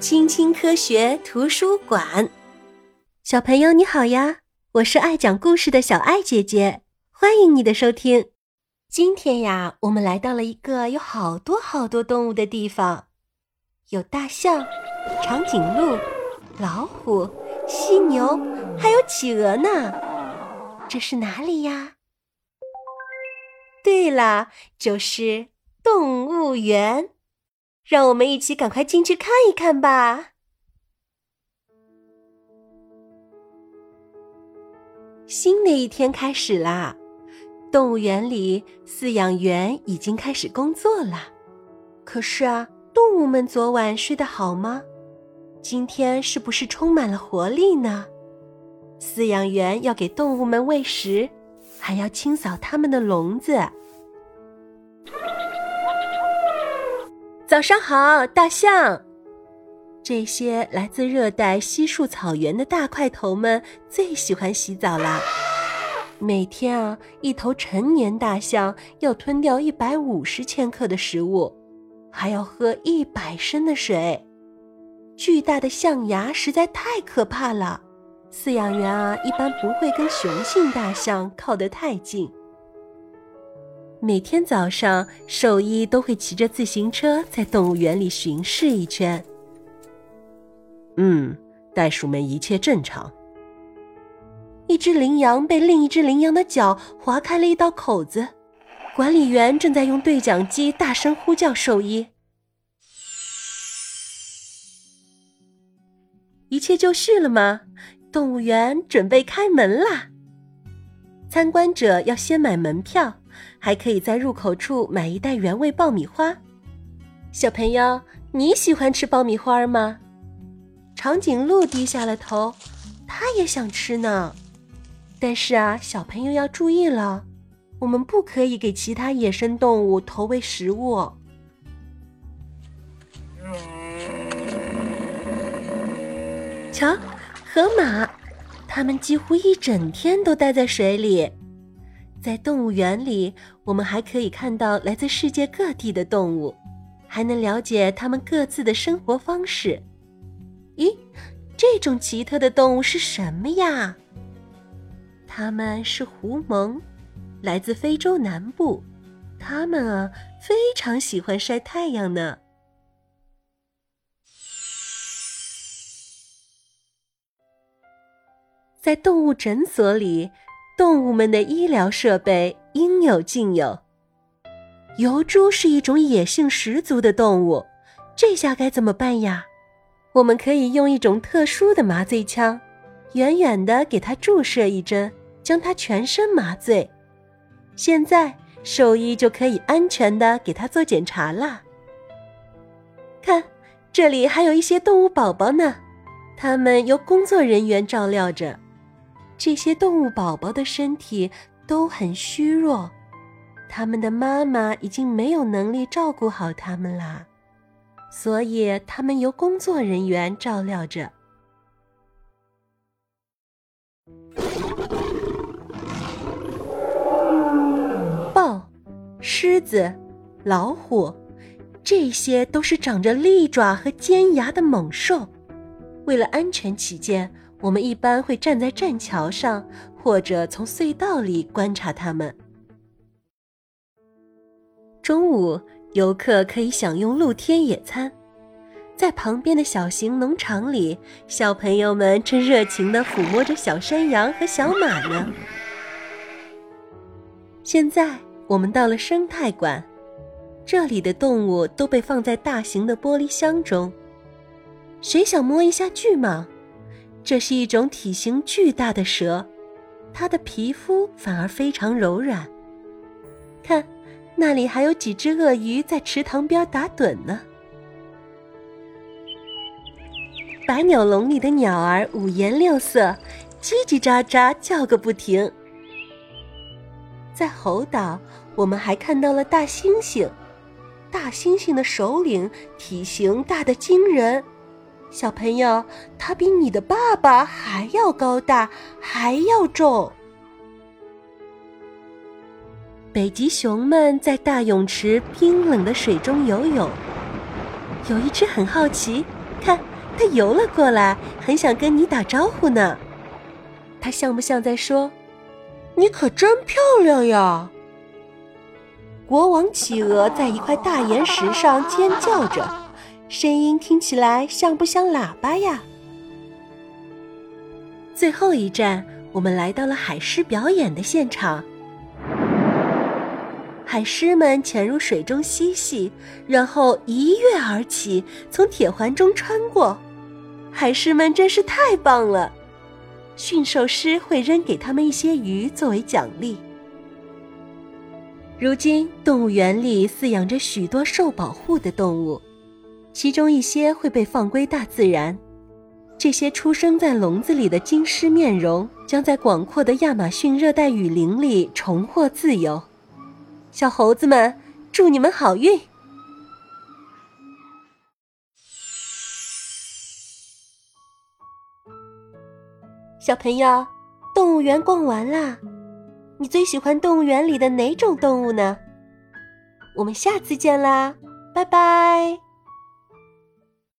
青青科学图书馆，小朋友你好呀！我是爱讲故事的小爱姐姐，欢迎你的收听。今天呀，我们来到了一个有好多好多动物的地方，有大象、长颈鹿、老虎、犀牛，还有企鹅呢。这是哪里呀？对了，就是动物园。让我们一起赶快进去看一看吧。新的一天开始啦，动物园里饲养员已经开始工作了。可是啊，动物们昨晚睡得好吗？今天是不是充满了活力呢？饲养员要给动物们喂食，还要清扫它们的笼子。早上好，大象。这些来自热带稀树草原的大块头们最喜欢洗澡啦。每天啊，一头成年大象要吞掉一百五十千克的食物，还要喝一百升的水。巨大的象牙实在太可怕了，饲养员啊一般不会跟雄性大象靠得太近。每天早上，兽医都会骑着自行车在动物园里巡视一圈。嗯，袋鼠们一切正常。一只羚羊被另一只羚羊的脚划开了一道口子，管理员正在用对讲机大声呼叫兽医。一切就绪了吗？动物园准备开门啦！参观者要先买门票。还可以在入口处买一袋原味爆米花。小朋友，你喜欢吃爆米花吗？长颈鹿低下了头，它也想吃呢。但是啊，小朋友要注意了，我们不可以给其他野生动物投喂食物。瞧，河马，它们几乎一整天都待在水里。在动物园里，我们还可以看到来自世界各地的动物，还能了解它们各自的生活方式。咦，这种奇特的动物是什么呀？它们是狐獴，来自非洲南部。它们啊，非常喜欢晒太阳呢。在动物诊所里。动物们的医疗设备应有尽有。疣猪是一种野性十足的动物，这下该怎么办呀？我们可以用一种特殊的麻醉枪，远远的给它注射一针，将它全身麻醉。现在兽医就可以安全的给它做检查啦。看，这里还有一些动物宝宝呢，它们由工作人员照料着。这些动物宝宝的身体都很虚弱，他们的妈妈已经没有能力照顾好他们啦，所以他们由工作人员照料着。豹、狮子、老虎，这些都是长着利爪和尖牙的猛兽，为了安全起见。我们一般会站在栈桥上，或者从隧道里观察它们。中午，游客可以享用露天野餐，在旁边的小型农场里，小朋友们正热情地抚摸着小山羊和小马呢。现在，我们到了生态馆，这里的动物都被放在大型的玻璃箱中。谁想摸一下巨蟒？这是一种体型巨大的蛇，它的皮肤反而非常柔软。看，那里还有几只鳄鱼在池塘边打盹呢。百鸟笼里的鸟儿五颜六色，叽叽喳喳叫个不停。在猴岛，我们还看到了大猩猩，大猩猩的首领体型大得惊人。小朋友，他比你的爸爸还要高大，还要重。北极熊们在大泳池冰冷的水中游泳，有一只很好奇，看，它游了过来，很想跟你打招呼呢。它像不像在说：“你可真漂亮呀？”国王企鹅在一块大岩石上尖叫着，声音听起来像不像喇叭呀？最后一站，我们来到了海狮表演的现场。海狮们潜入水中嬉戏，然后一跃而起，从铁环中穿过。海狮们真是太棒了！驯兽师会扔给他们一些鱼作为奖励。如今，动物园里饲养着许多受保护的动物，其中一些会被放归大自然。这些出生在笼子里的金狮面容，将在广阔的亚马逊热带雨林里重获自由。小猴子们，祝你们好运！小朋友，动物园逛完啦，你最喜欢动物园里的哪种动物呢？我们下次见啦，拜拜。